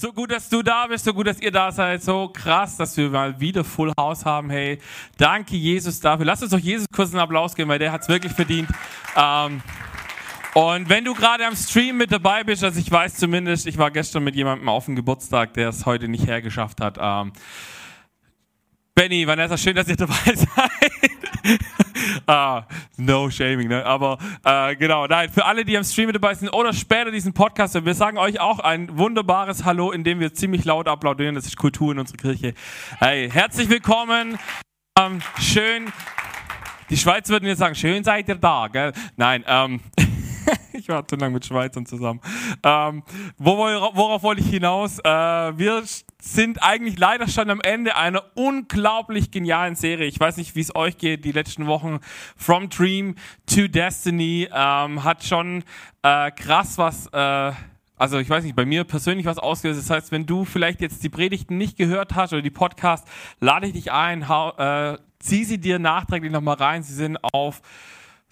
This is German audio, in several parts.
So gut, dass du da bist, so gut, dass ihr da seid, so krass, dass wir mal wieder Full House haben. Hey, danke Jesus dafür. Lass uns doch Jesus kurz einen Applaus geben, weil der hat es wirklich verdient. Ähm, und wenn du gerade am Stream mit dabei bist, also ich weiß zumindest, ich war gestern mit jemandem auf dem Geburtstag, der es heute nicht hergeschafft hat. Ähm, Benny, Vanessa, schön, dass ihr dabei seid. Ah, no shaming, ne? Aber äh, genau, nein, für alle, die am Stream mit dabei sind oder später diesen Podcast, wir sagen euch auch ein wunderbares Hallo, indem wir ziemlich laut applaudieren. Das ist Kultur in unserer Kirche. Hey, herzlich willkommen. Ähm, schön. Die Schweiz würden jetzt sagen, schön seid ihr da, gell? Nein, ähm. ich war zu lange mit Schweizern zusammen. Ähm, worauf wollte ich hinaus? Äh, wir sind eigentlich leider schon am Ende einer unglaublich genialen Serie. Ich weiß nicht, wie es euch geht. Die letzten Wochen From Dream to Destiny ähm, hat schon äh, krass was. Äh, also ich weiß nicht, bei mir persönlich was ausgelöst. Das heißt, wenn du vielleicht jetzt die Predigten nicht gehört hast oder die Podcast, lade ich dich ein, hau, äh, zieh sie dir nachträglich nochmal rein. Sie sind auf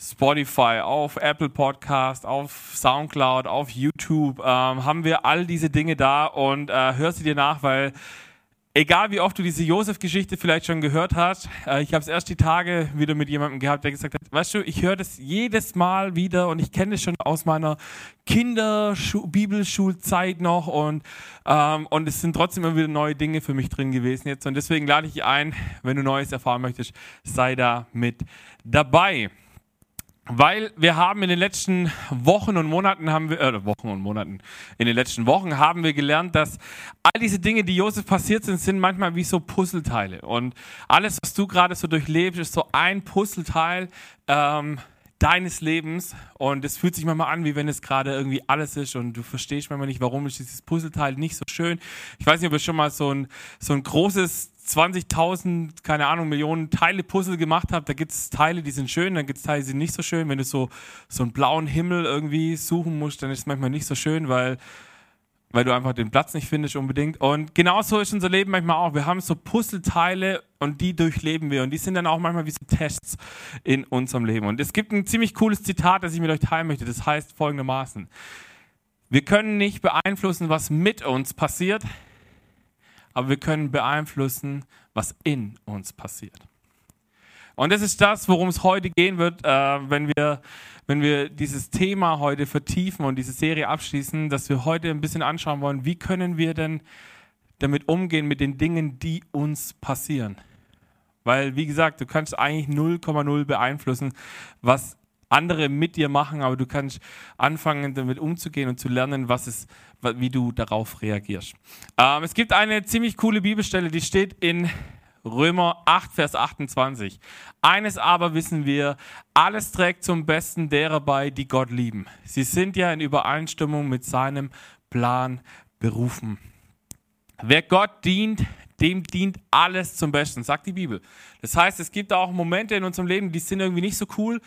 Spotify, auf Apple Podcast, auf Soundcloud, auf YouTube, ähm, haben wir all diese Dinge da und äh, hör sie dir nach, weil egal wie oft du diese Josef-Geschichte vielleicht schon gehört hast, äh, ich habe es erst die Tage wieder mit jemandem gehabt, der gesagt hat, weißt du, ich höre das jedes Mal wieder und ich kenne es schon aus meiner Kinder-Bibelschulzeit noch und, ähm, und es sind trotzdem immer wieder neue Dinge für mich drin gewesen jetzt und deswegen lade ich dich ein, wenn du Neues erfahren möchtest, sei da mit dabei. Weil wir haben in den letzten Wochen und Monaten haben wir, äh, Wochen und Monaten, in den letzten Wochen haben wir gelernt, dass all diese Dinge, die Josef passiert sind, sind manchmal wie so Puzzleteile. Und alles, was du gerade so durchlebst, ist so ein Puzzleteil ähm, deines Lebens. Und es fühlt sich manchmal an, wie wenn es gerade irgendwie alles ist und du verstehst manchmal nicht, warum ist dieses Puzzleteil nicht so schön. Ich weiß nicht, ob ihr schon mal so ein, so ein großes 20.000, keine Ahnung, Millionen Teile Puzzle gemacht habe, da gibt es Teile, die sind schön, dann gibt es Teile, die sind nicht so schön. Wenn du so, so einen blauen Himmel irgendwie suchen musst, dann ist es manchmal nicht so schön, weil, weil du einfach den Platz nicht findest unbedingt. Und genauso ist unser Leben manchmal auch. Wir haben so Puzzleteile und die durchleben wir. Und die sind dann auch manchmal wie so Tests in unserem Leben. Und es gibt ein ziemlich cooles Zitat, das ich mit euch teilen möchte. Das heißt folgendermaßen. Wir können nicht beeinflussen, was mit uns passiert, aber wir können beeinflussen, was in uns passiert. Und das ist das, worum es heute gehen wird, äh, wenn, wir, wenn wir dieses Thema heute vertiefen und diese Serie abschließen, dass wir heute ein bisschen anschauen wollen, wie können wir denn damit umgehen mit den Dingen, die uns passieren. Weil, wie gesagt, du kannst eigentlich 0,0 beeinflussen, was andere mit dir machen, aber du kannst anfangen, damit umzugehen und zu lernen, was es, wie du darauf reagierst. Ähm, es gibt eine ziemlich coole Bibelstelle, die steht in Römer 8, Vers 28. Eines aber wissen wir, alles trägt zum Besten derer bei, die Gott lieben. Sie sind ja in Übereinstimmung mit seinem Plan berufen. Wer Gott dient, dem dient alles zum Besten, sagt die Bibel. Das heißt, es gibt auch Momente in unserem Leben, die sind irgendwie nicht so cool,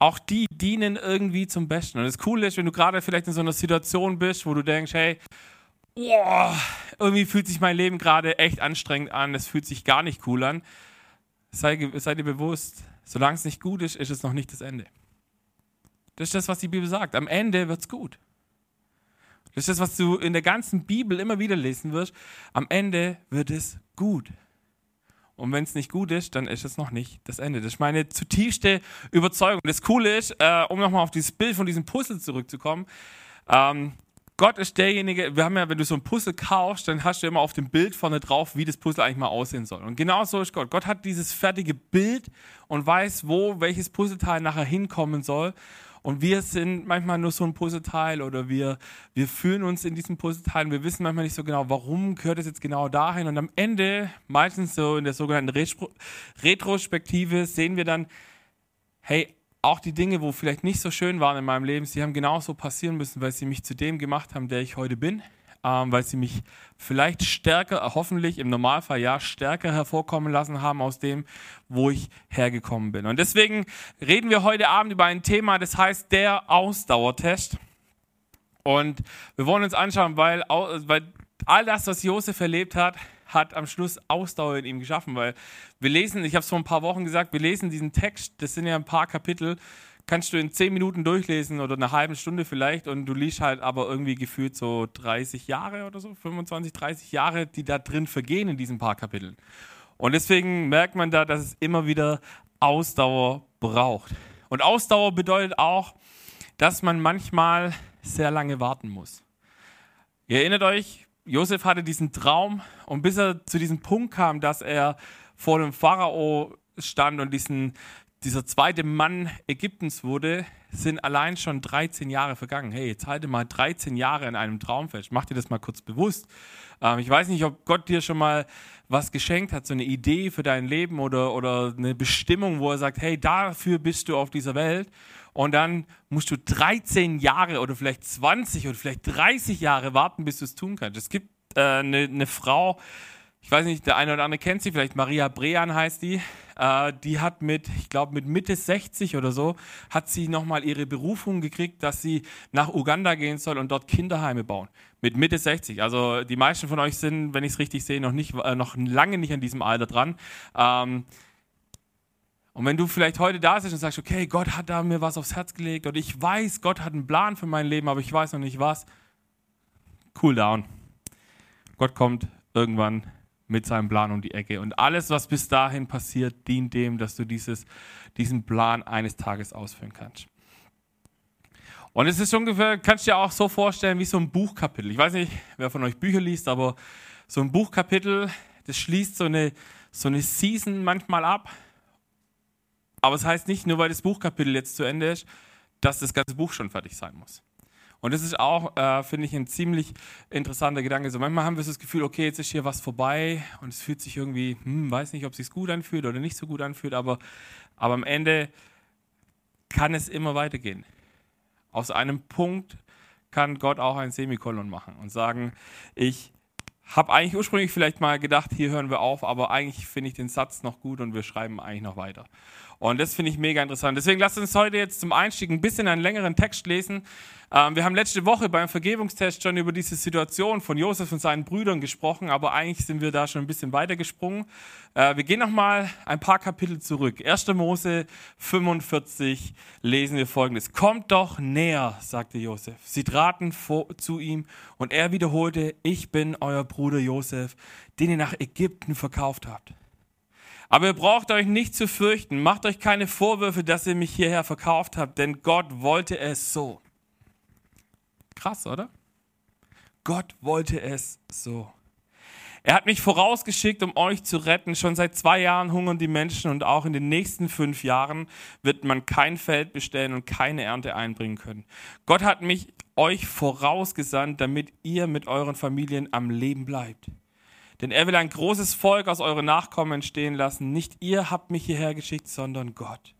auch die dienen irgendwie zum Besten. Und das Coole ist, wenn du gerade vielleicht in so einer Situation bist, wo du denkst, hey, oh, irgendwie fühlt sich mein Leben gerade echt anstrengend an, es fühlt sich gar nicht cool an, sei, sei dir bewusst, solange es nicht gut ist, ist es noch nicht das Ende. Das ist das, was die Bibel sagt. Am Ende wird es gut. Das ist das, was du in der ganzen Bibel immer wieder lesen wirst. Am Ende wird es gut. Und wenn es nicht gut ist, dann ist es noch nicht das Ende. Das ist meine zutiefste Überzeugung. Das Coole ist, äh, um nochmal auf dieses Bild von diesem Puzzle zurückzukommen, ähm, Gott ist derjenige, wir haben ja, wenn du so ein Puzzle kaufst, dann hast du immer auf dem Bild vorne drauf, wie das Puzzle eigentlich mal aussehen soll. Und genau so ist Gott. Gott hat dieses fertige Bild und weiß, wo welches Puzzleteil nachher hinkommen soll. Und wir sind manchmal nur so ein Puzzleteil oder wir, wir fühlen uns in diesem Puzzleteil und wir wissen manchmal nicht so genau, warum gehört es jetzt genau dahin. Und am Ende, meistens so in der sogenannten Retrospektive, sehen wir dann, hey, auch die Dinge, wo vielleicht nicht so schön waren in meinem Leben, sie haben genauso passieren müssen, weil sie mich zu dem gemacht haben, der ich heute bin ähm, weil sie mich vielleicht stärker, hoffentlich im Normalfall ja, stärker hervorkommen lassen haben aus dem, wo ich hergekommen bin. Und deswegen reden wir heute Abend über ein Thema, das heißt der Ausdauertest. Und wir wollen uns anschauen, weil, weil all das, was Josef erlebt hat, hat am Schluss Ausdauer in ihm geschaffen, weil wir lesen, ich habe es vor ein paar Wochen gesagt, wir lesen diesen Text, das sind ja ein paar Kapitel, kannst du in zehn Minuten durchlesen oder eine halbe Stunde vielleicht und du liest halt aber irgendwie gefühlt so 30 Jahre oder so, 25, 30 Jahre, die da drin vergehen in diesen paar Kapiteln. Und deswegen merkt man da, dass es immer wieder Ausdauer braucht. Und Ausdauer bedeutet auch, dass man manchmal sehr lange warten muss. Ihr erinnert euch, Josef hatte diesen Traum und bis er zu diesem Punkt kam, dass er vor dem Pharao stand und diesen, dieser zweite Mann Ägyptens wurde, sind allein schon 13 Jahre vergangen. Hey, jetzt halte mal 13 Jahre in einem Traum fest. Mach dir das mal kurz bewusst. Ähm, ich weiß nicht, ob Gott dir schon mal was geschenkt hat, so eine Idee für dein Leben oder, oder eine Bestimmung, wo er sagt, hey, dafür bist du auf dieser Welt. Und dann musst du 13 Jahre oder vielleicht 20 oder vielleicht 30 Jahre warten, bis du es tun kannst. Es gibt äh, eine, eine Frau, ich weiß nicht, der eine oder andere kennt sie, vielleicht Maria Brean heißt die. Äh, die hat mit, ich glaube, mit Mitte 60 oder so, hat sie nochmal ihre Berufung gekriegt, dass sie nach Uganda gehen soll und dort Kinderheime bauen. Mit Mitte 60. Also die meisten von euch sind, wenn ich es richtig sehe, noch, nicht, äh, noch lange nicht an diesem Alter dran. Ähm, und wenn du vielleicht heute da sitzt und sagst, okay, Gott hat da mir was aufs Herz gelegt oder ich weiß, Gott hat einen Plan für mein Leben, aber ich weiß noch nicht was, cool down. Gott kommt irgendwann mit seinem Plan um die Ecke. Und alles, was bis dahin passiert, dient dem, dass du dieses, diesen Plan eines Tages ausführen kannst. Und es ist ungefähr, kannst du dir auch so vorstellen, wie so ein Buchkapitel. Ich weiß nicht, wer von euch Bücher liest, aber so ein Buchkapitel, das schließt so eine, so eine Season manchmal ab. Aber es das heißt nicht, nur weil das Buchkapitel jetzt zu Ende ist, dass das ganze Buch schon fertig sein muss. Und das ist auch, äh, finde ich, ein ziemlich interessanter Gedanke. So manchmal haben wir das Gefühl, okay, jetzt ist hier was vorbei und es fühlt sich irgendwie, hm, weiß nicht, ob es sich gut anfühlt oder nicht so gut anfühlt, aber, aber am Ende kann es immer weitergehen. Aus einem Punkt kann Gott auch ein Semikolon machen und sagen, ich habe eigentlich ursprünglich vielleicht mal gedacht, hier hören wir auf, aber eigentlich finde ich den Satz noch gut und wir schreiben eigentlich noch weiter. Und das finde ich mega interessant. Deswegen lasst uns heute jetzt zum Einstieg ein bisschen einen längeren Text lesen. Ähm, wir haben letzte Woche beim Vergebungstest schon über diese Situation von Josef und seinen Brüdern gesprochen, aber eigentlich sind wir da schon ein bisschen weitergesprungen. Äh, wir gehen nochmal ein paar Kapitel zurück. 1. Mose 45 lesen wir folgendes. Kommt doch näher, sagte Josef. Sie traten vor, zu ihm und er wiederholte, ich bin euer Bruder Josef, den ihr nach Ägypten verkauft habt. Aber ihr braucht euch nicht zu fürchten. Macht euch keine Vorwürfe, dass ihr mich hierher verkauft habt, denn Gott wollte es so. Krass, oder? Gott wollte es so. Er hat mich vorausgeschickt, um euch zu retten. Schon seit zwei Jahren hungern die Menschen und auch in den nächsten fünf Jahren wird man kein Feld bestellen und keine Ernte einbringen können. Gott hat mich euch vorausgesandt, damit ihr mit euren Familien am Leben bleibt. Denn er will ein großes Volk aus euren Nachkommen entstehen lassen. Nicht ihr habt mich hierher geschickt, sondern Gott.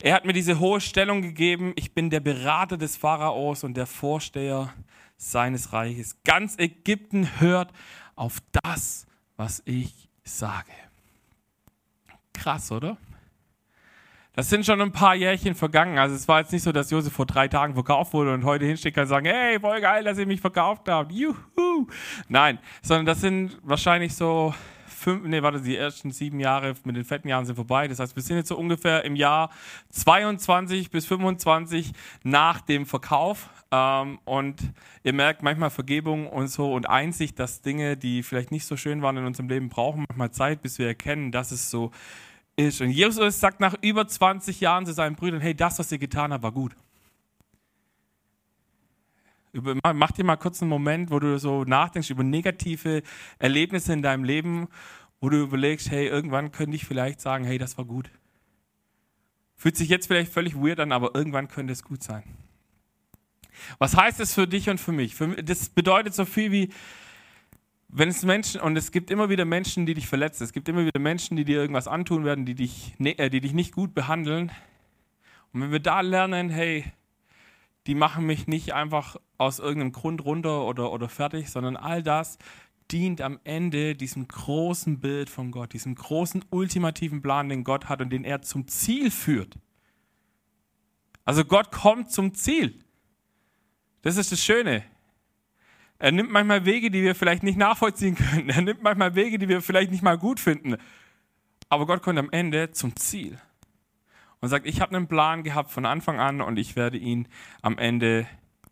Er hat mir diese hohe Stellung gegeben. Ich bin der Berater des Pharaos und der Vorsteher seines Reiches. Ganz Ägypten hört auf das, was ich sage. Krass, oder? Das sind schon ein paar Jährchen vergangen. Also es war jetzt nicht so, dass Josef vor drei Tagen verkauft wurde und heute hinsteht kann sagen, hey, voll geil, dass ihr mich verkauft habt. Juhu. Nein, sondern das sind wahrscheinlich so fünf, nee, warte, die ersten sieben Jahre mit den fetten Jahren sind vorbei. Das heißt, wir sind jetzt so ungefähr im Jahr 22 bis 25 nach dem Verkauf. Ähm, und ihr merkt manchmal Vergebung und so und Einsicht, dass Dinge, die vielleicht nicht so schön waren in unserem Leben, brauchen manchmal Zeit, bis wir erkennen, dass es so ist. Und Jesus sagt nach über 20 Jahren zu seinen Brüdern, hey, das, was ihr getan habt, war gut. Mach dir mal kurz einen Moment, wo du so nachdenkst über negative Erlebnisse in deinem Leben, wo du überlegst, hey, irgendwann könnte ich vielleicht sagen, hey, das war gut. Fühlt sich jetzt vielleicht völlig weird an, aber irgendwann könnte es gut sein. Was heißt das für dich und für mich? Das bedeutet so viel wie, wenn es Menschen, und es gibt immer wieder Menschen, die dich verletzen, es gibt immer wieder Menschen, die dir irgendwas antun werden, die dich, ne, äh, die dich nicht gut behandeln. Und wenn wir da lernen, hey, die machen mich nicht einfach aus irgendeinem Grund runter oder, oder fertig, sondern all das dient am Ende diesem großen Bild von Gott, diesem großen ultimativen Plan, den Gott hat und den er zum Ziel führt. Also Gott kommt zum Ziel. Das ist das Schöne. Er nimmt manchmal Wege, die wir vielleicht nicht nachvollziehen können. Er nimmt manchmal Wege, die wir vielleicht nicht mal gut finden. Aber Gott kommt am Ende zum Ziel. und sagt, ich habe einen Plan gehabt von Anfang an und ich werde ihn am Ende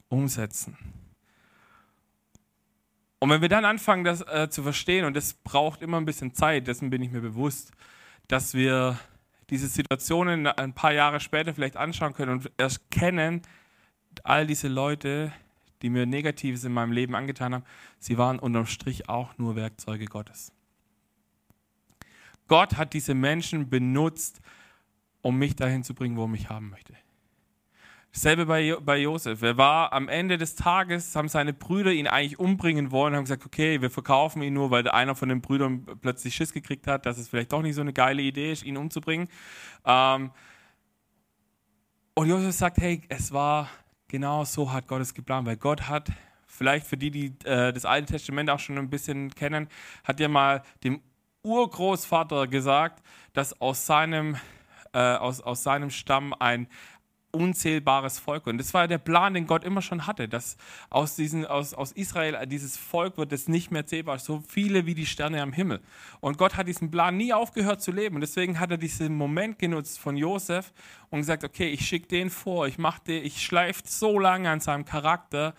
umsetzen. Und wenn wir dann anfangen, das äh, zu verstehen, und das braucht immer ein bisschen Zeit, dessen bin ich mir bewusst, dass wir diese Situationen ein paar Jahre später vielleicht anschauen können und erst kennen, all diese Leute, die mir Negatives in meinem Leben angetan haben, sie waren unterm Strich auch nur Werkzeuge Gottes. Gott hat diese Menschen benutzt, um mich dahin zu bringen, wo er mich haben möchte. Dasselbe bei, bei Josef. Er war am Ende des Tages, haben seine Brüder ihn eigentlich umbringen wollen, haben gesagt, okay, wir verkaufen ihn nur, weil einer von den Brüdern plötzlich Schiss gekriegt hat, dass es vielleicht doch nicht so eine geile Idee ist, ihn umzubringen. Ähm, und Josef sagt, hey, es war genau so hat Gott es geplant, weil Gott hat, vielleicht für die, die äh, das Alte Testament auch schon ein bisschen kennen, hat ja mal dem Urgroßvater gesagt, dass aus seinem, äh, aus, aus seinem Stamm ein, unzählbares Volk. Und das war der Plan, den Gott immer schon hatte, dass aus, diesen, aus, aus Israel dieses Volk wird, das nicht mehr zählbar so viele wie die Sterne am Himmel. Und Gott hat diesen Plan nie aufgehört zu leben. Und deswegen hat er diesen Moment genutzt von Josef und gesagt, okay, ich schicke den vor, ich ich schleife so lange an seinem Charakter,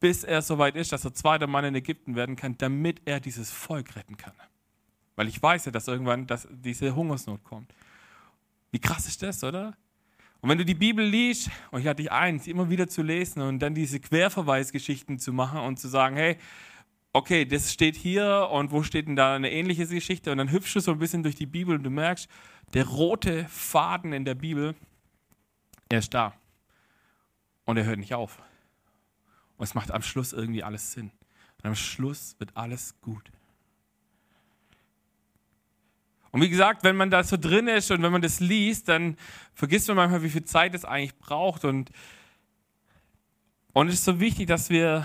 bis er soweit ist, dass er zweiter Mann in Ägypten werden kann, damit er dieses Volk retten kann. Weil ich weiß ja, dass irgendwann dass diese Hungersnot kommt. Wie krass ist das, oder? Und wenn du die Bibel liest, und ich hatte dich eins, immer wieder zu lesen und dann diese Querverweisgeschichten zu machen und zu sagen, hey, okay, das steht hier und wo steht denn da eine ähnliche Geschichte? Und dann hüpfst du so ein bisschen durch die Bibel und du merkst, der rote Faden in der Bibel, er ist da. Und er hört nicht auf. Und es macht am Schluss irgendwie alles Sinn. Und am Schluss wird alles gut. Und wie gesagt, wenn man da so drin ist und wenn man das liest, dann vergisst man manchmal, wie viel Zeit es eigentlich braucht. Und, und es ist so wichtig, dass wir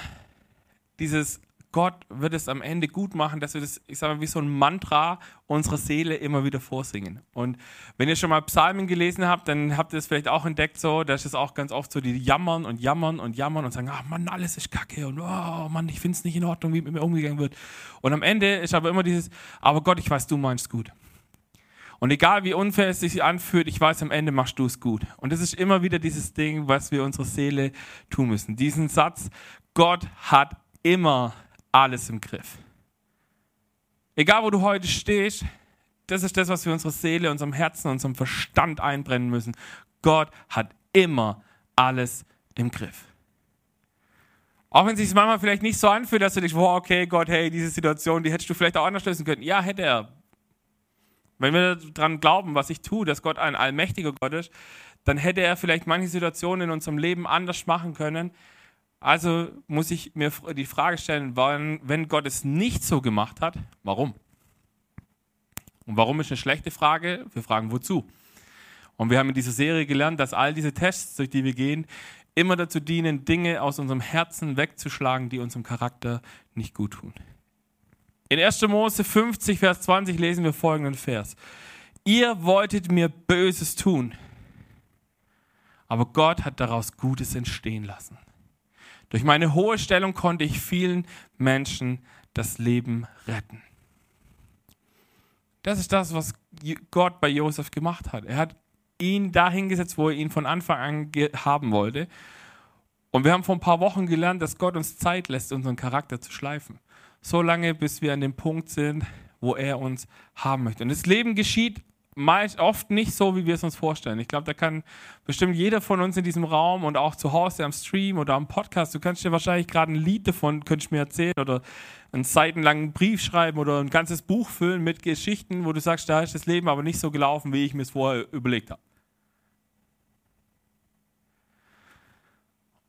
dieses Gott wird es am Ende gut machen, dass wir das, ich sage mal, wie so ein Mantra unserer Seele immer wieder vorsingen. Und wenn ihr schon mal Psalmen gelesen habt, dann habt ihr es vielleicht auch entdeckt, so, da ist es auch ganz oft so, die jammern und jammern und jammern und sagen, ach Mann, alles ist kacke und oh Mann, ich finde es nicht in Ordnung, wie mit mir umgegangen wird. Und am Ende ist aber immer dieses, aber Gott, ich weiß, du meinst gut. Und egal wie unfair es sich anfühlt, ich weiß, am Ende machst du es gut. Und das ist immer wieder dieses Ding, was wir unserer Seele tun müssen. Diesen Satz, Gott hat immer alles im Griff. Egal wo du heute stehst, das ist das, was wir unserer Seele, unserem Herzen, unserem Verstand einbrennen müssen. Gott hat immer alles im Griff. Auch wenn es sich manchmal vielleicht nicht so anfühlt, dass du dich, wow, okay, Gott, hey, diese Situation, die hättest du vielleicht auch anders lösen können. Ja, hätte er. Wenn wir daran glauben, was ich tue, dass Gott ein allmächtiger Gott ist, dann hätte er vielleicht manche Situationen in unserem Leben anders machen können. Also muss ich mir die Frage stellen, wenn Gott es nicht so gemacht hat, warum? Und warum ist eine schlechte Frage? Wir fragen, wozu? Und wir haben in dieser Serie gelernt, dass all diese Tests, durch die wir gehen, immer dazu dienen, Dinge aus unserem Herzen wegzuschlagen, die unserem Charakter nicht gut tun. In 1. Mose 50, Vers 20 lesen wir folgenden Vers. Ihr wolltet mir Böses tun, aber Gott hat daraus Gutes entstehen lassen. Durch meine hohe Stellung konnte ich vielen Menschen das Leben retten. Das ist das, was Gott bei Josef gemacht hat. Er hat ihn dahin gesetzt, wo er ihn von Anfang an haben wollte. Und wir haben vor ein paar Wochen gelernt, dass Gott uns Zeit lässt, unseren Charakter zu schleifen so lange, bis wir an dem Punkt sind, wo er uns haben möchte. Und das Leben geschieht meist oft nicht so, wie wir es uns vorstellen. Ich glaube, da kann bestimmt jeder von uns in diesem Raum und auch zu Hause am Stream oder am Podcast, du kannst dir wahrscheinlich gerade ein Lied davon, könntest mir erzählen oder einen seitenlangen Brief schreiben oder ein ganzes Buch füllen mit Geschichten, wo du sagst, da ist das Leben aber nicht so gelaufen, wie ich mir es vorher überlegt habe.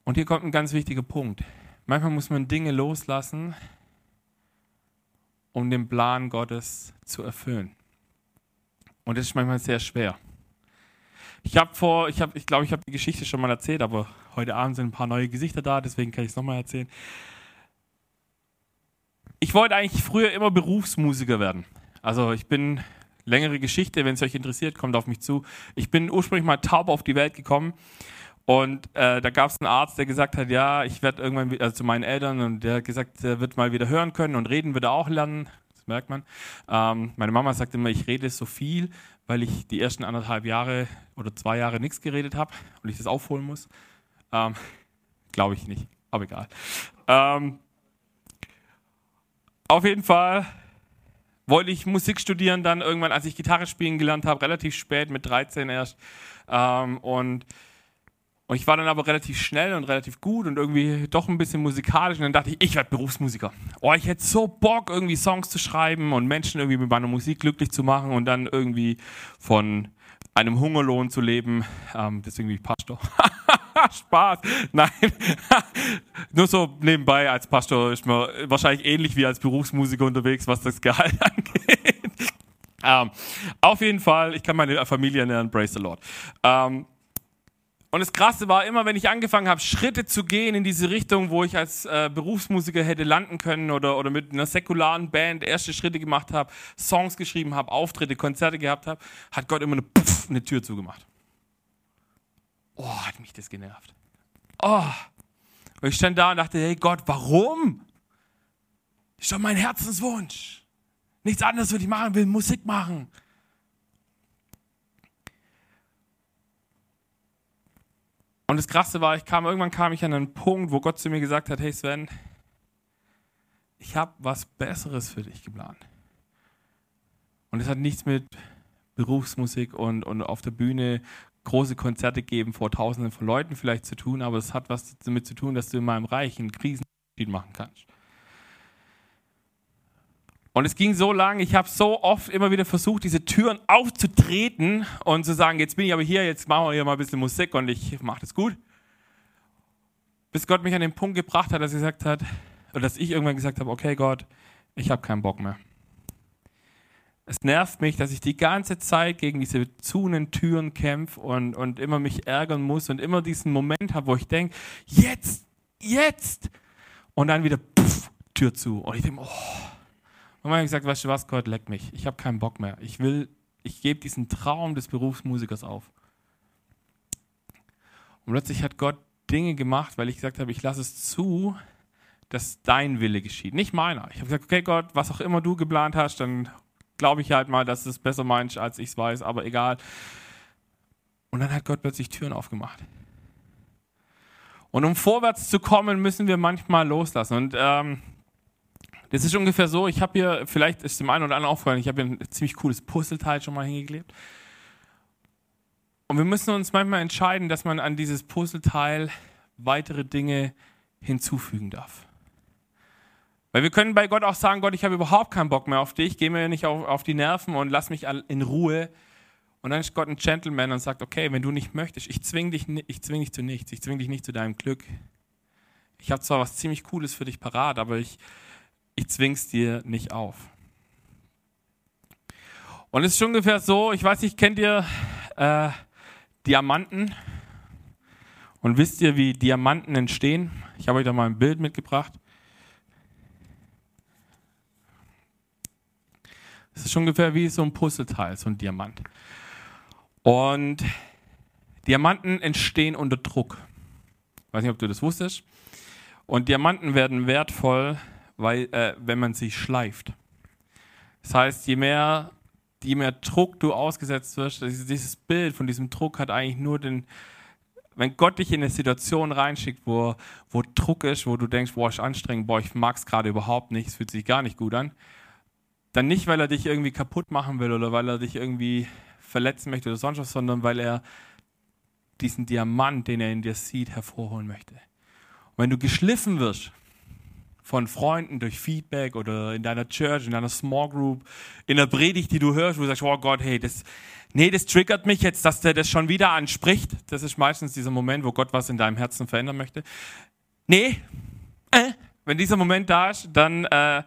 Und hier kommt ein ganz wichtiger Punkt. Manchmal muss man Dinge loslassen, um den Plan Gottes zu erfüllen. Und das ist manchmal sehr schwer. Ich habe vor, ich habe, ich glaube, ich habe die Geschichte schon mal erzählt, aber heute Abend sind ein paar neue Gesichter da, deswegen kann ich es nochmal erzählen. Ich wollte eigentlich früher immer Berufsmusiker werden. Also ich bin längere Geschichte, wenn es euch interessiert, kommt auf mich zu. Ich bin ursprünglich mal taub auf die Welt gekommen und äh, da gab es einen Arzt, der gesagt hat, ja, ich werde irgendwann, also zu meinen Eltern, und der hat gesagt, er wird mal wieder hören können und reden wird er auch lernen. das merkt man. Ähm, meine Mama sagt immer, ich rede so viel, weil ich die ersten anderthalb Jahre oder zwei Jahre nichts geredet habe und ich das aufholen muss. Ähm, Glaube ich nicht, aber egal. Ähm, auf jeden Fall wollte ich Musik studieren, dann irgendwann, als ich Gitarre spielen gelernt habe, relativ spät, mit 13 erst. Ähm, und, und ich war dann aber relativ schnell und relativ gut und irgendwie doch ein bisschen musikalisch. Und dann dachte ich, ich werde Berufsmusiker. Oh, ich hätte so Bock, irgendwie Songs zu schreiben und Menschen irgendwie mit meiner Musik glücklich zu machen und dann irgendwie von einem Hungerlohn zu leben. Ähm, deswegen bin ich Pastor. Spaß. Nein. Nur so nebenbei als Pastor ist man wahrscheinlich ähnlich wie als Berufsmusiker unterwegs, was das Gehalt angeht. Ähm, auf jeden Fall, ich kann meine Familie ernähren, praise the Lord. Ähm, und das Krasse war immer, wenn ich angefangen habe, Schritte zu gehen in diese Richtung, wo ich als äh, Berufsmusiker hätte landen können oder, oder mit einer säkularen Band erste Schritte gemacht habe, Songs geschrieben habe, Auftritte, Konzerte gehabt habe, hat Gott immer eine, Puff, eine Tür zugemacht. Oh, hat mich das genervt. Oh. Und ich stand da und dachte, hey Gott, warum? Ist doch mein Herzenswunsch. Nichts anderes würde ich machen, will Musik machen. Und das Krasse war, ich kam irgendwann kam ich an einen Punkt, wo Gott zu mir gesagt hat, hey Sven, ich habe was Besseres für dich geplant. Und es hat nichts mit Berufsmusik und, und auf der Bühne große Konzerte geben vor Tausenden von Leuten vielleicht zu tun, aber es hat was damit zu tun, dass du in meinem Reich einen Krisenunterschied machen kannst. Und es ging so lange, ich habe so oft immer wieder versucht, diese Türen aufzutreten und zu sagen, jetzt bin ich aber hier, jetzt machen wir hier mal ein bisschen Musik und ich mache das gut. Bis Gott mich an den Punkt gebracht hat, dass, er gesagt hat, oder dass ich irgendwann gesagt habe, okay Gott, ich habe keinen Bock mehr. Es nervt mich, dass ich die ganze Zeit gegen diese zunen Türen kämpfe und, und immer mich ärgern muss und immer diesen Moment habe, wo ich denke, jetzt, jetzt. Und dann wieder, pff, Tür zu. Und ich denke, oh. Und habe ich gesagt, weißt du was, Gott, leck mich. Ich habe keinen Bock mehr. Ich will, ich gebe diesen Traum des Berufsmusikers auf. Und plötzlich hat Gott Dinge gemacht, weil ich gesagt habe, ich lasse es zu, dass dein Wille geschieht, nicht meiner. Ich habe gesagt, okay Gott, was auch immer du geplant hast, dann glaube ich halt mal, dass es besser meint, als ich es weiß, aber egal. Und dann hat Gott plötzlich Türen aufgemacht. Und um vorwärts zu kommen, müssen wir manchmal loslassen. Und ähm, das ist ungefähr so, ich habe hier, vielleicht ist dem einen oder anderen aufgefallen, ich habe hier ein ziemlich cooles Puzzleteil schon mal hingeklebt. Und wir müssen uns manchmal entscheiden, dass man an dieses Puzzleteil weitere Dinge hinzufügen darf. Weil wir können bei Gott auch sagen, Gott, ich habe überhaupt keinen Bock mehr auf dich, geh mir nicht auf, auf die Nerven und lass mich in Ruhe. Und dann ist Gott ein Gentleman und sagt, okay, wenn du nicht möchtest, ich zwinge dich, ich zwing dich zu nichts, ich zwinge dich nicht zu deinem Glück. Ich habe zwar was ziemlich Cooles für dich parat, aber ich, ich zwing's dir nicht auf. Und es ist schon ungefähr so, ich weiß nicht, kennt ihr äh, Diamanten? Und wisst ihr, wie Diamanten entstehen? Ich habe euch da mal ein Bild mitgebracht. Das ist ungefähr wie so ein Puzzleteil, so ein Diamant. Und Diamanten entstehen unter Druck. Ich weiß nicht, ob du das wusstest. Und Diamanten werden wertvoll, weil, äh, wenn man sie schleift. Das heißt, je mehr, je mehr Druck du ausgesetzt wirst, dieses Bild von diesem Druck hat eigentlich nur den, wenn Gott dich in eine Situation reinschickt, wo, wo Druck ist, wo du denkst, boah, ist anstrengend, boah, ich mag es gerade überhaupt nicht, es fühlt sich gar nicht gut an, dann nicht, weil er dich irgendwie kaputt machen will oder weil er dich irgendwie verletzen möchte oder sonst was, sondern weil er diesen Diamant, den er in dir sieht, hervorholen möchte. Und wenn du geschliffen wirst von Freunden durch Feedback oder in deiner Church, in deiner Small Group, in der Predigt, die du hörst, wo du sagst, oh Gott, hey, das, nee, das triggert mich jetzt, dass der das schon wieder anspricht. Das ist meistens dieser Moment, wo Gott was in deinem Herzen verändern möchte. Nee, äh, wenn dieser Moment da ist, dann äh,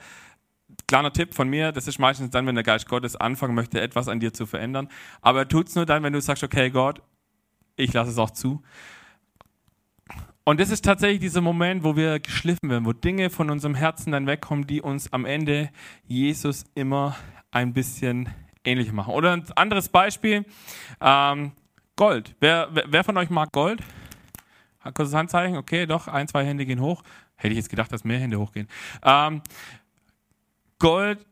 Kleiner Tipp von mir, das ist meistens dann, wenn der Geist Gottes anfangen möchte, etwas an dir zu verändern. Aber er tut es nur dann, wenn du sagst, okay Gott, ich lasse es auch zu. Und das ist tatsächlich dieser Moment, wo wir geschliffen werden, wo Dinge von unserem Herzen dann wegkommen, die uns am Ende Jesus immer ein bisschen ähnlich machen. Oder ein anderes Beispiel, ähm, Gold. Wer, wer von euch mag Gold? Hat kurzes Handzeichen? Okay, doch, ein, zwei Hände gehen hoch. Hätte ich jetzt gedacht, dass mehr Hände hochgehen. Ähm, Gold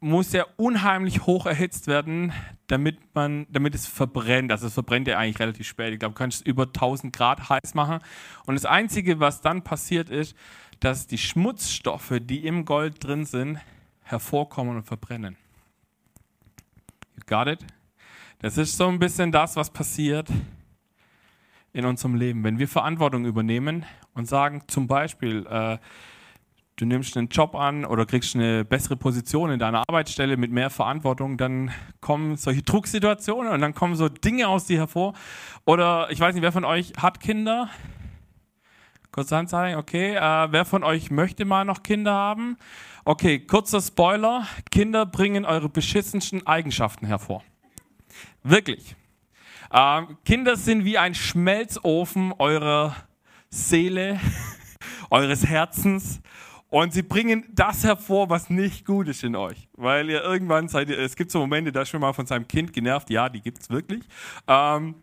muss ja unheimlich hoch erhitzt werden, damit, man, damit es verbrennt. Also es verbrennt ja eigentlich relativ spät. Ich glaube, du kannst es über 1000 Grad heiß machen. Und das Einzige, was dann passiert ist, dass die Schmutzstoffe, die im Gold drin sind, hervorkommen und verbrennen. You got it? Das ist so ein bisschen das, was passiert in unserem Leben. Wenn wir Verantwortung übernehmen und sagen zum Beispiel, äh, du nimmst einen Job an oder kriegst eine bessere Position in deiner Arbeitsstelle mit mehr Verantwortung, dann kommen solche Drucksituationen und dann kommen so Dinge aus dir hervor. Oder ich weiß nicht, wer von euch hat Kinder? Kurz anzeigen, okay. Äh, wer von euch möchte mal noch Kinder haben? Okay, kurzer Spoiler. Kinder bringen eure beschissensten Eigenschaften hervor. Wirklich. Äh, Kinder sind wie ein Schmelzofen eurer Seele, eures Herzens und sie bringen das hervor, was nicht gut ist in euch. Weil ihr irgendwann seid ihr, es gibt so Momente, da ist man mal von seinem Kind genervt. Ja, die gibt es wirklich. Ähm,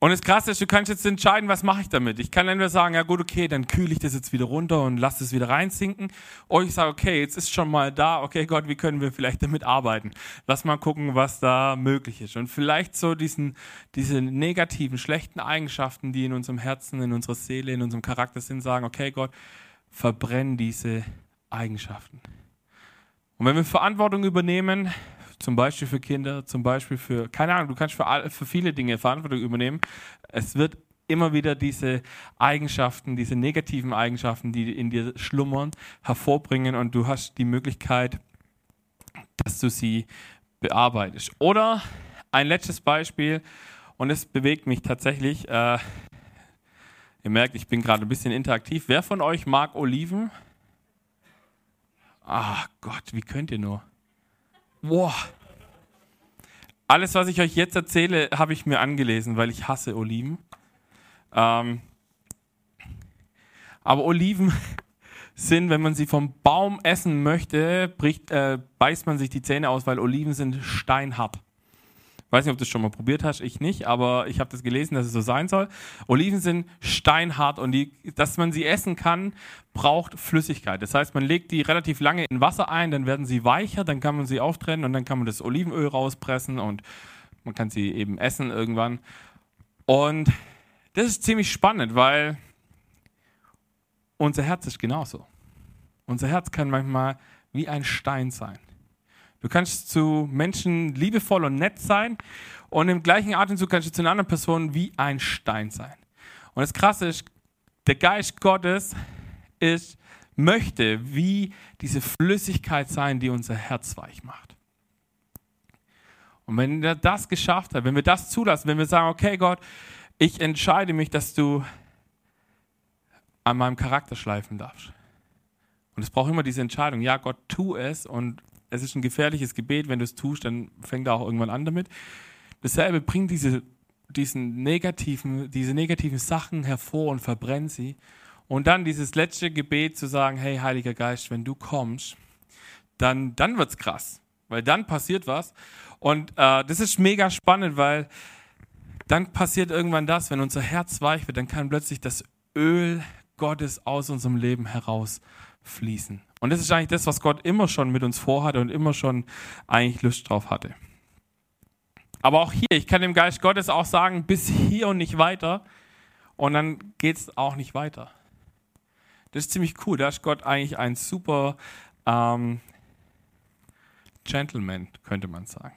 und das Krasse ist, du kannst jetzt entscheiden, was mache ich damit. Ich kann entweder sagen, ja gut, okay, dann kühle ich das jetzt wieder runter und lasse es wieder reinsinken. Oder ich sage, okay, jetzt ist schon mal da, okay Gott, wie können wir vielleicht damit arbeiten? Lass mal gucken, was da möglich ist. Und vielleicht so diesen, diese negativen, schlechten Eigenschaften, die in unserem Herzen, in unserer Seele, in unserem Charakter sind, sagen, okay Gott, verbrennen diese Eigenschaften. Und wenn wir Verantwortung übernehmen, zum Beispiel für Kinder, zum Beispiel für, keine Ahnung, du kannst für, für viele Dinge Verantwortung übernehmen, es wird immer wieder diese Eigenschaften, diese negativen Eigenschaften, die in dir schlummern, hervorbringen und du hast die Möglichkeit, dass du sie bearbeitest. Oder ein letztes Beispiel, und es bewegt mich tatsächlich, äh, Ihr merkt, ich bin gerade ein bisschen interaktiv. Wer von euch mag Oliven? Ach Gott, wie könnt ihr nur? Boah. Alles, was ich euch jetzt erzähle, habe ich mir angelesen, weil ich hasse Oliven. Ähm, aber Oliven sind, wenn man sie vom Baum essen möchte, bricht, äh, beißt man sich die Zähne aus, weil Oliven sind steinhart. Weiß nicht, ob du das schon mal probiert hast, ich nicht, aber ich habe das gelesen, dass es so sein soll. Oliven sind steinhart und die, dass man sie essen kann, braucht Flüssigkeit. Das heißt, man legt die relativ lange in Wasser ein, dann werden sie weicher, dann kann man sie auftrennen und dann kann man das Olivenöl rauspressen und man kann sie eben essen irgendwann. Und das ist ziemlich spannend, weil unser Herz ist genauso. Unser Herz kann manchmal wie ein Stein sein. Du kannst zu Menschen liebevoll und nett sein und im gleichen Atemzug kannst du zu einer anderen Person wie ein Stein sein. Und das Krasse ist, der Geist Gottes ist, möchte wie diese Flüssigkeit sein, die unser Herz weich macht. Und wenn er das geschafft hat, wenn wir das zulassen, wenn wir sagen, okay Gott, ich entscheide mich, dass du an meinem Charakter schleifen darfst. Und es braucht immer diese Entscheidung, ja Gott, tu es und es ist ein gefährliches Gebet, wenn du es tust, dann fängt er auch irgendwann an damit. Dasselbe bringt diese, diesen negativen, diese negativen Sachen hervor und verbrennt sie. Und dann dieses letzte Gebet zu sagen, hey Heiliger Geist, wenn du kommst, dann, dann es krass, weil dann passiert was. Und äh, das ist mega spannend, weil dann passiert irgendwann das, wenn unser Herz weich wird, dann kann plötzlich das Öl Gottes aus unserem Leben herausfließen. Und das ist eigentlich das, was Gott immer schon mit uns vorhatte und immer schon eigentlich Lust drauf hatte. Aber auch hier, ich kann dem Geist Gottes auch sagen, bis hier und nicht weiter. Und dann geht es auch nicht weiter. Das ist ziemlich cool. Da ist Gott eigentlich ein super ähm, Gentleman, könnte man sagen.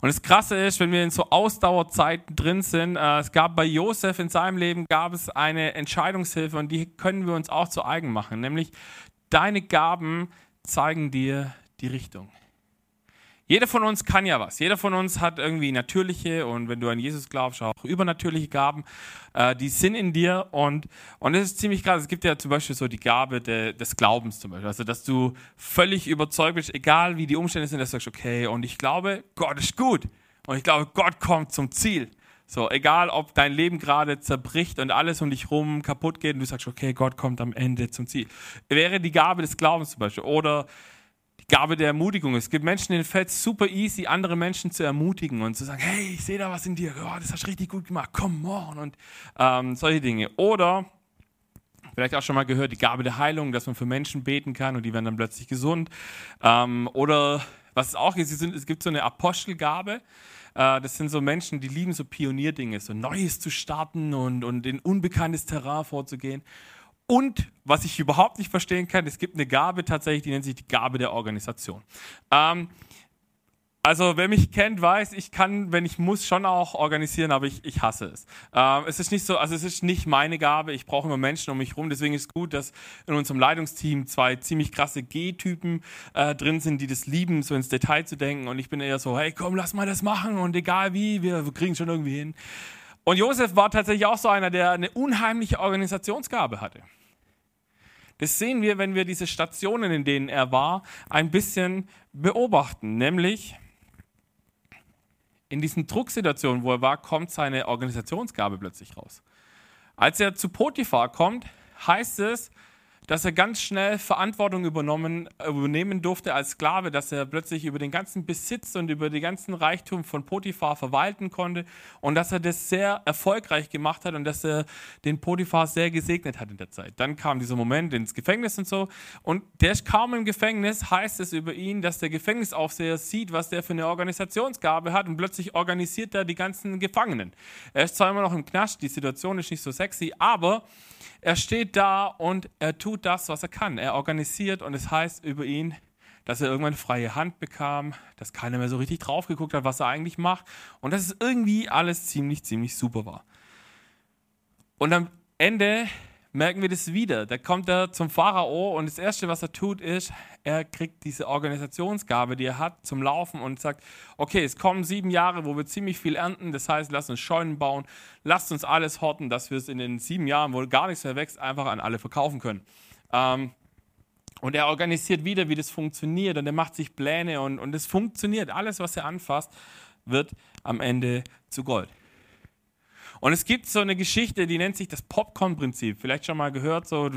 Und das Krasse ist, wenn wir in so Ausdauerzeiten drin sind, äh, es gab bei Josef in seinem Leben gab es eine Entscheidungshilfe und die können wir uns auch zu eigen machen, nämlich Deine Gaben zeigen dir die Richtung. Jeder von uns kann ja was. Jeder von uns hat irgendwie natürliche und wenn du an Jesus glaubst, auch übernatürliche Gaben. Äh, die sind in dir und, und das ist ziemlich krass. Es gibt ja zum Beispiel so die Gabe de, des Glaubens zum Beispiel. Also, dass du völlig überzeugt bist, egal wie die Umstände sind, dass du sagst, okay, und ich glaube, Gott ist gut. Und ich glaube, Gott kommt zum Ziel. So, egal ob dein Leben gerade zerbricht und alles um dich rum kaputt geht und du sagst, okay, Gott kommt am Ende zum Ziel. Wäre die Gabe des Glaubens zum Beispiel oder Gabe der Ermutigung. Es gibt Menschen, denen fällt es super easy, andere Menschen zu ermutigen und zu sagen, hey, ich sehe da was in dir, oh, das hast du richtig gut gemacht, come on und ähm, solche Dinge. Oder Vielleicht auch schon mal gehört, die Gabe der Heilung, dass man für Menschen beten kann und die werden dann plötzlich gesund. Ähm, oder was es auch ist, es gibt so eine Apostelgabe. Äh, das sind so Menschen, die lieben so Pionierdinge, so Neues zu starten und, und in unbekanntes Terrain vorzugehen. Und was ich überhaupt nicht verstehen kann, es gibt eine Gabe tatsächlich, die nennt sich die Gabe der Organisation. Ähm, also wer mich kennt, weiß, ich kann, wenn ich muss, schon auch organisieren, aber ich, ich hasse es. Ähm, es ist nicht so, also es ist nicht meine Gabe. Ich brauche immer Menschen um mich herum. Deswegen ist es gut, dass in unserem Leitungsteam zwei ziemlich krasse G-Typen äh, drin sind, die das lieben, so ins Detail zu denken. Und ich bin eher so, hey, komm, lass mal das machen und egal wie, wir, kriegen schon irgendwie hin. Und Josef war tatsächlich auch so einer, der eine unheimliche Organisationsgabe hatte. Das sehen wir, wenn wir diese Stationen, in denen er war, ein bisschen beobachten. Nämlich in diesen Drucksituationen, wo er war, kommt seine Organisationsgabe plötzlich raus. Als er zu Potiphar kommt, heißt es, dass er ganz schnell Verantwortung übernommen, übernehmen durfte als Sklave, dass er plötzlich über den ganzen Besitz und über den ganzen Reichtum von Potiphar verwalten konnte und dass er das sehr erfolgreich gemacht hat und dass er den Potiphar sehr gesegnet hat in der Zeit. Dann kam dieser Moment ins Gefängnis und so und der ist kaum im Gefängnis, heißt es über ihn, dass der Gefängnisaufseher sieht, was der für eine Organisationsgabe hat und plötzlich organisiert er die ganzen Gefangenen. Er ist zwar immer noch im Knast, die Situation ist nicht so sexy, aber er steht da und er tut das, was er kann. Er organisiert und es heißt über ihn, dass er irgendwann freie Hand bekam, dass keiner mehr so richtig drauf geguckt hat, was er eigentlich macht und dass es irgendwie alles ziemlich, ziemlich super war. Und am Ende merken wir das wieder. Da kommt er zum Pharao und das Erste, was er tut, ist, er kriegt diese Organisationsgabe, die er hat, zum Laufen und sagt, okay, es kommen sieben Jahre, wo wir ziemlich viel ernten, das heißt, lasst uns Scheunen bauen, lasst uns alles horten, dass wir es in den sieben Jahren, wo gar nichts mehr wächst, einfach an alle verkaufen können. Ähm, und er organisiert wieder, wie das funktioniert und er macht sich Pläne und, und es funktioniert. Alles, was er anfasst, wird am Ende zu Gold. Und es gibt so eine Geschichte, die nennt sich das Popcorn-Prinzip. Vielleicht schon mal gehört, so,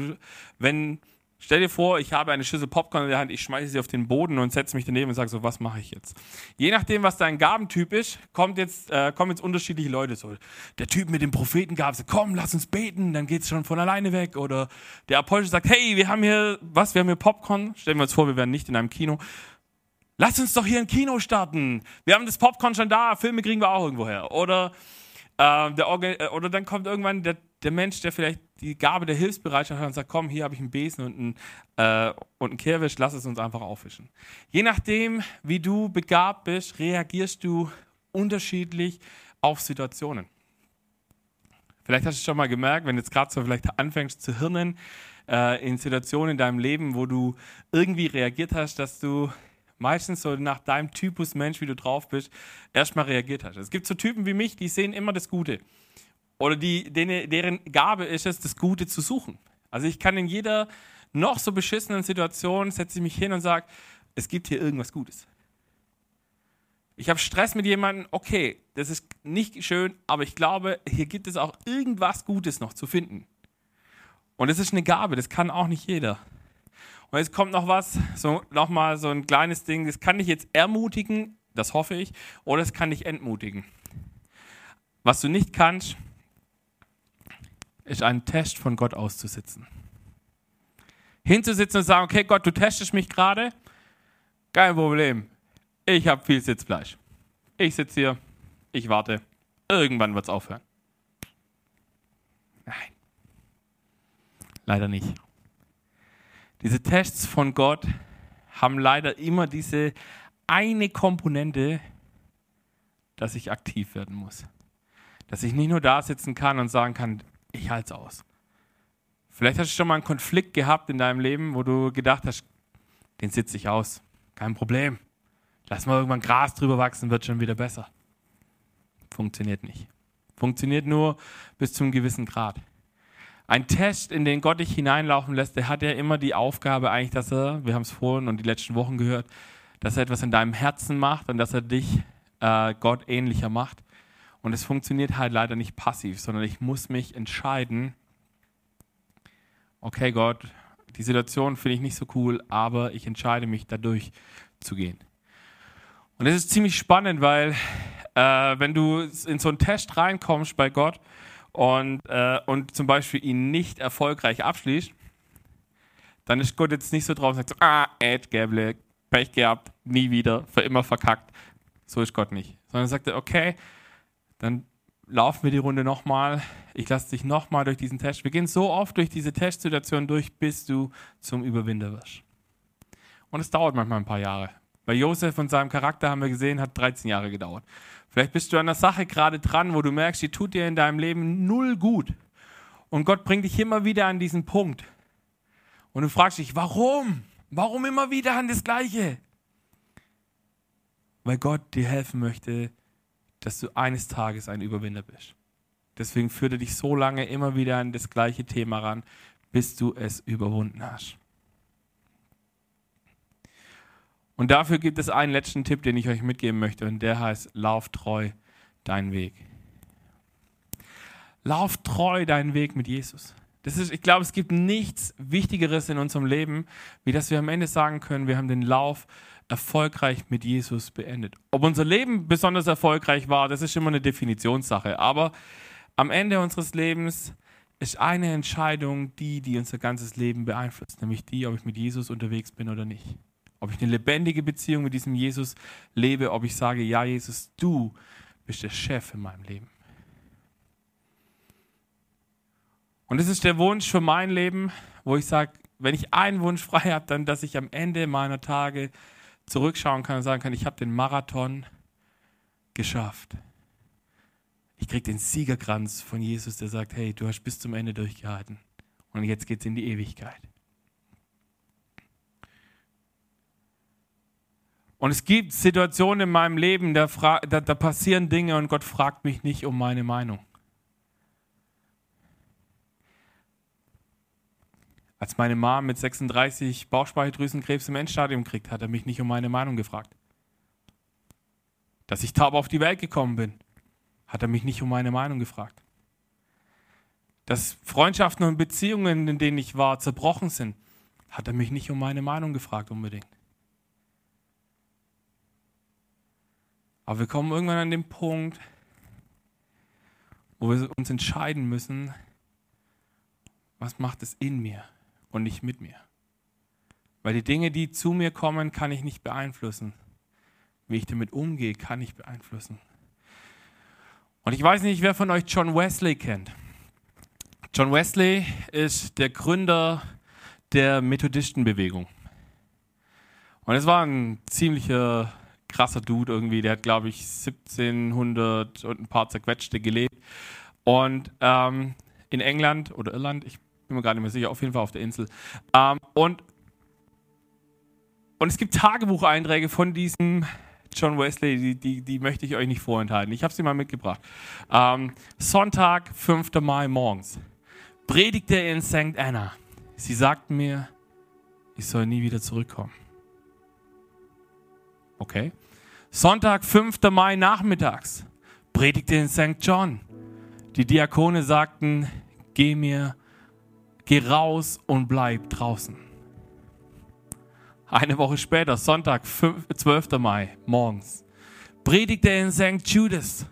wenn, stell dir vor, ich habe eine Schüssel Popcorn in der Hand, ich schmeiße sie auf den Boden und setze mich daneben und sage so, was mache ich jetzt? Je nachdem, was dein Gabentyp ist, kommt jetzt, äh, kommen jetzt unterschiedliche Leute. So, der Typ mit dem Propheten gab so, komm, lass uns beten, dann geht es schon von alleine weg. Oder der Apostel sagt, hey, wir haben hier, was, wir haben hier Popcorn. Stellen wir uns vor, wir wären nicht in einem Kino. Lass uns doch hier ein Kino starten. Wir haben das Popcorn schon da, Filme kriegen wir auch irgendwo her. Oder äh, äh, oder dann kommt irgendwann der, der, Mensch, der vielleicht die Gabe der Hilfsbereitschaft hat und sagt, komm, hier habe ich einen Besen und einen, äh, und einen Kehrwisch, lass es uns einfach aufwischen. Je nachdem, wie du begabt bist, reagierst du unterschiedlich auf Situationen. Vielleicht hast du es schon mal gemerkt, wenn du jetzt gerade so vielleicht anfängst zu hirnen äh, in Situationen in deinem Leben, wo du irgendwie reagiert hast, dass du meistens so nach deinem Typus Mensch, wie du drauf bist, erstmal reagiert hast. Es gibt so Typen wie mich, die sehen immer das Gute. Oder die, denen, deren Gabe ist es, das Gute zu suchen. Also ich kann in jeder noch so beschissenen Situation, setze ich mich hin und sage, es gibt hier irgendwas Gutes. Ich habe Stress mit jemandem, okay, das ist nicht schön, aber ich glaube, hier gibt es auch irgendwas Gutes noch zu finden. Und das ist eine Gabe, das kann auch nicht jeder. Und jetzt kommt noch was, so nochmal so ein kleines Ding, das kann dich jetzt ermutigen, das hoffe ich, oder es kann dich entmutigen. Was du nicht kannst, ist einen Test von Gott auszusitzen. Hinzusitzen und sagen, okay Gott, du testest mich gerade, kein Problem, ich habe viel Sitzfleisch. Ich sitze hier, ich warte, irgendwann wird es aufhören. Nein, leider nicht. Diese Tests von Gott haben leider immer diese eine Komponente, dass ich aktiv werden muss. Dass ich nicht nur da sitzen kann und sagen kann, ich halte es aus. Vielleicht hast du schon mal einen Konflikt gehabt in deinem Leben, wo du gedacht hast, den sitze ich aus. Kein Problem. Lass mal irgendwann Gras drüber wachsen, wird schon wieder besser. Funktioniert nicht. Funktioniert nur bis zu einem gewissen Grad. Ein Test, in den Gott dich hineinlaufen lässt, der hat ja immer die Aufgabe eigentlich, dass er, wir haben es vorhin und die letzten Wochen gehört, dass er etwas in deinem Herzen macht und dass er dich äh, Gott ähnlicher macht. Und es funktioniert halt leider nicht passiv, sondern ich muss mich entscheiden, okay Gott, die Situation finde ich nicht so cool, aber ich entscheide mich dadurch zu gehen. Und es ist ziemlich spannend, weil äh, wenn du in so einen Test reinkommst bei Gott und, äh, und zum Beispiel ihn nicht erfolgreich abschließt, dann ist Gott jetzt nicht so drauf und sagt, so, ah, Ed Gable, Pech gehabt, nie wieder, für immer verkackt. So ist Gott nicht. Sondern sagt er, okay, dann laufen wir die Runde nochmal. Ich lasse dich nochmal durch diesen Test. Wir gehen so oft durch diese Testsituation durch, bis du zum Überwinder wirst. Und es dauert manchmal ein paar Jahre. Bei Josef und seinem Charakter haben wir gesehen, hat 13 Jahre gedauert. Vielleicht bist du an der Sache gerade dran, wo du merkst, die tut dir in deinem Leben null gut. Und Gott bringt dich immer wieder an diesen Punkt. Und du fragst dich, warum? Warum immer wieder an das Gleiche? Weil Gott dir helfen möchte, dass du eines Tages ein Überwinder bist. Deswegen führt er dich so lange immer wieder an das gleiche Thema ran, bis du es überwunden hast. Und dafür gibt es einen letzten Tipp, den ich euch mitgeben möchte, und der heißt, lauf treu deinen Weg. Lauf treu deinen Weg mit Jesus. Das ist, ich glaube, es gibt nichts Wichtigeres in unserem Leben, wie dass wir am Ende sagen können, wir haben den Lauf erfolgreich mit Jesus beendet. Ob unser Leben besonders erfolgreich war, das ist immer eine Definitionssache. Aber am Ende unseres Lebens ist eine Entscheidung die, die unser ganzes Leben beeinflusst, nämlich die, ob ich mit Jesus unterwegs bin oder nicht. Ob ich eine lebendige Beziehung mit diesem Jesus lebe, ob ich sage, ja Jesus, du bist der Chef in meinem Leben. Und das ist der Wunsch für mein Leben, wo ich sage, wenn ich einen Wunsch frei habe, dann, dass ich am Ende meiner Tage zurückschauen kann und sagen kann, ich habe den Marathon geschafft. Ich kriege den Siegerkranz von Jesus, der sagt, hey, du hast bis zum Ende durchgehalten. Und jetzt geht es in die Ewigkeit. Und es gibt Situationen in meinem Leben, da, da, da, passieren Dinge und Gott fragt mich nicht um meine Meinung. Als meine Mom mit 36 Bauchspeicheldrüsenkrebs im Endstadium kriegt, hat er mich nicht um meine Meinung gefragt. Dass ich taub auf die Welt gekommen bin, hat er mich nicht um meine Meinung gefragt. Dass Freundschaften und Beziehungen, in denen ich war, zerbrochen sind, hat er mich nicht um meine Meinung gefragt unbedingt. Aber wir kommen irgendwann an den Punkt, wo wir uns entscheiden müssen, was macht es in mir und nicht mit mir. Weil die Dinge, die zu mir kommen, kann ich nicht beeinflussen. Wie ich damit umgehe, kann ich beeinflussen. Und ich weiß nicht, wer von euch John Wesley kennt. John Wesley ist der Gründer der Methodistenbewegung. Und es war ein ziemlicher krasser Dude irgendwie. Der hat, glaube ich, 1700 und ein paar zerquetschte gelebt. Und ähm, in England oder Irland, ich bin mir gerade nicht mehr sicher, auf jeden Fall auf der Insel. Ähm, und, und es gibt Tagebucheinträge von diesem John Wesley, die, die, die möchte ich euch nicht vorenthalten. Ich habe sie mal mitgebracht. Ähm, Sonntag, 5. Mai morgens. Predigte in St. Anna. Sie sagten mir, ich soll nie wieder zurückkommen. Okay. Sonntag, 5. Mai nachmittags, predigte in St. John. Die Diakone sagten, geh mir, geh raus und bleib draußen. Eine Woche später, Sonntag, 12. Mai, morgens, predigte in St. Judas.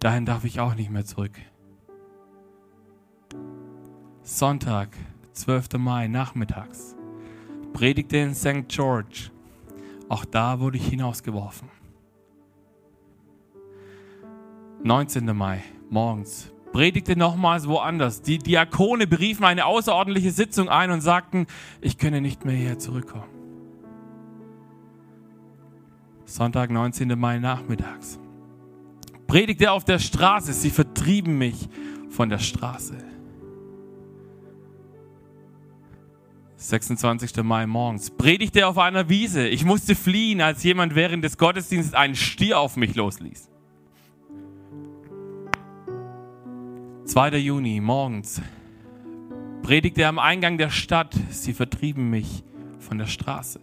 Dahin darf ich auch nicht mehr zurück. Sonntag, 12. Mai, nachmittags, predigte in St. George. Auch da wurde ich hinausgeworfen. 19. Mai, morgens, predigte nochmals woanders. Die Diakone beriefen eine außerordentliche Sitzung ein und sagten, ich könne nicht mehr hierher zurückkommen. Sonntag, 19. Mai nachmittags. Predigte auf der Straße, sie vertrieben mich von der Straße. 26. Mai morgens. Predigte auf einer Wiese. Ich musste fliehen, als jemand während des Gottesdienstes einen Stier auf mich losließ. 2. Juni morgens. Predigte am Eingang der Stadt. Sie vertrieben mich von der Straße.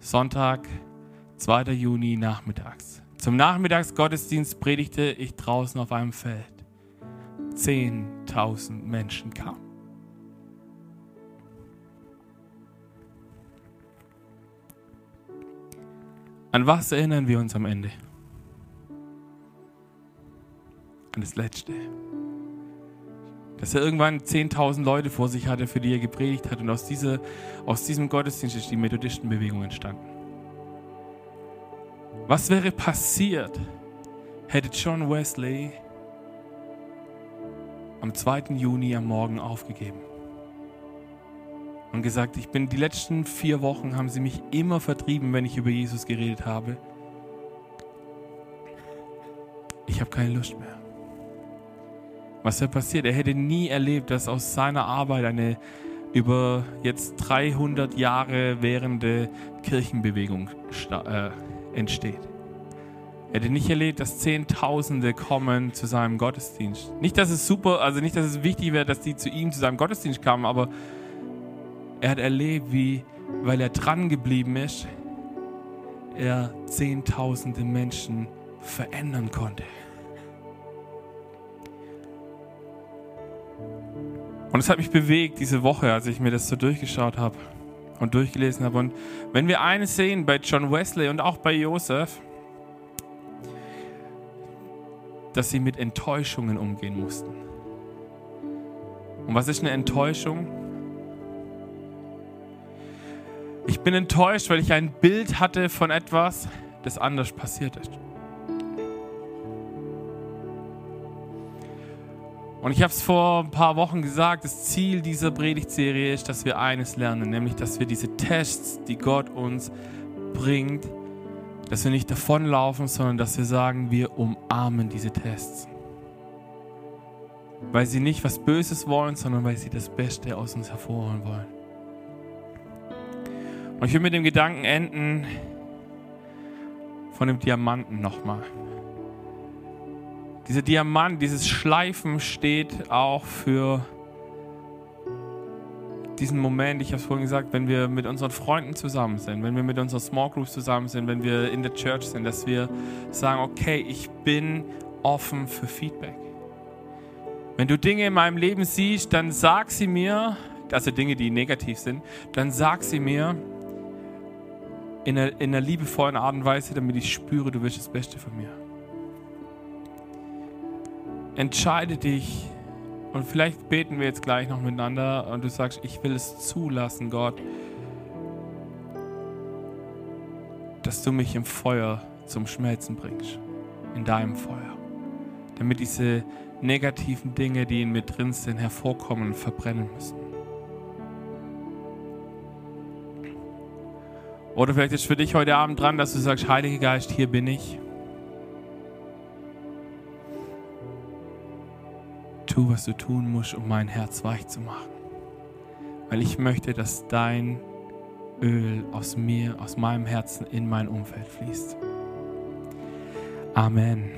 Sonntag, 2. Juni nachmittags. Zum Nachmittagsgottesdienst predigte ich draußen auf einem Feld. 10.000 Menschen kamen. An was erinnern wir uns am Ende? Und das Letzte, dass er irgendwann 10.000 Leute vor sich hatte, für die er gepredigt hat. Und aus, dieser, aus diesem Gottesdienst ist die Methodistenbewegung entstanden. Was wäre passiert, hätte John Wesley am 2. Juni am Morgen aufgegeben? Und gesagt, ich bin die letzten vier Wochen haben sie mich immer vertrieben, wenn ich über Jesus geredet habe. Ich habe keine Lust mehr. Was wäre passiert? Er hätte nie erlebt, dass aus seiner Arbeit eine über jetzt 300 Jahre währende Kirchenbewegung äh, entsteht. Er hätte nicht erlebt, dass Zehntausende kommen zu seinem Gottesdienst. Nicht, dass es super, also nicht, dass es wichtig wäre, dass die zu ihm zu seinem Gottesdienst kamen, aber er hat erlebt, wie, weil er dran geblieben ist, er Zehntausende Menschen verändern konnte. Und es hat mich bewegt diese Woche, als ich mir das so durchgeschaut habe und durchgelesen habe. Und wenn wir eines sehen bei John Wesley und auch bei Joseph, dass sie mit Enttäuschungen umgehen mussten. Und was ist eine Enttäuschung? Ich bin enttäuscht, weil ich ein Bild hatte von etwas, das anders passiert ist. Und ich habe es vor ein paar Wochen gesagt, das Ziel dieser Predigtserie ist, dass wir eines lernen, nämlich dass wir diese Tests, die Gott uns bringt, dass wir nicht davonlaufen, sondern dass wir sagen, wir umarmen diese Tests. Weil sie nicht was Böses wollen, sondern weil sie das Beste aus uns hervorholen wollen. Und ich will mit dem Gedanken enden von dem Diamanten nochmal. Dieser Diamant, dieses Schleifen steht auch für diesen Moment, ich habe es vorhin gesagt, wenn wir mit unseren Freunden zusammen sind, wenn wir mit unseren Small Groups zusammen sind, wenn wir in der Church sind, dass wir sagen, okay, ich bin offen für Feedback. Wenn du Dinge in meinem Leben siehst, dann sag sie mir, also Dinge, die negativ sind, dann sag sie mir in einer, in einer liebevollen Art und Weise, damit ich spüre, du willst das Beste von mir entscheide dich und vielleicht beten wir jetzt gleich noch miteinander und du sagst, ich will es zulassen, Gott, dass du mich im Feuer zum Schmelzen bringst, in deinem Feuer, damit diese negativen Dinge, die in mir drin sind, hervorkommen und verbrennen müssen. Oder vielleicht ist für dich heute Abend dran, dass du sagst, Heiliger Geist, hier bin ich. Tu, was du tun musst, um mein Herz weich zu machen. Weil ich möchte, dass dein Öl aus mir, aus meinem Herzen in mein Umfeld fließt. Amen.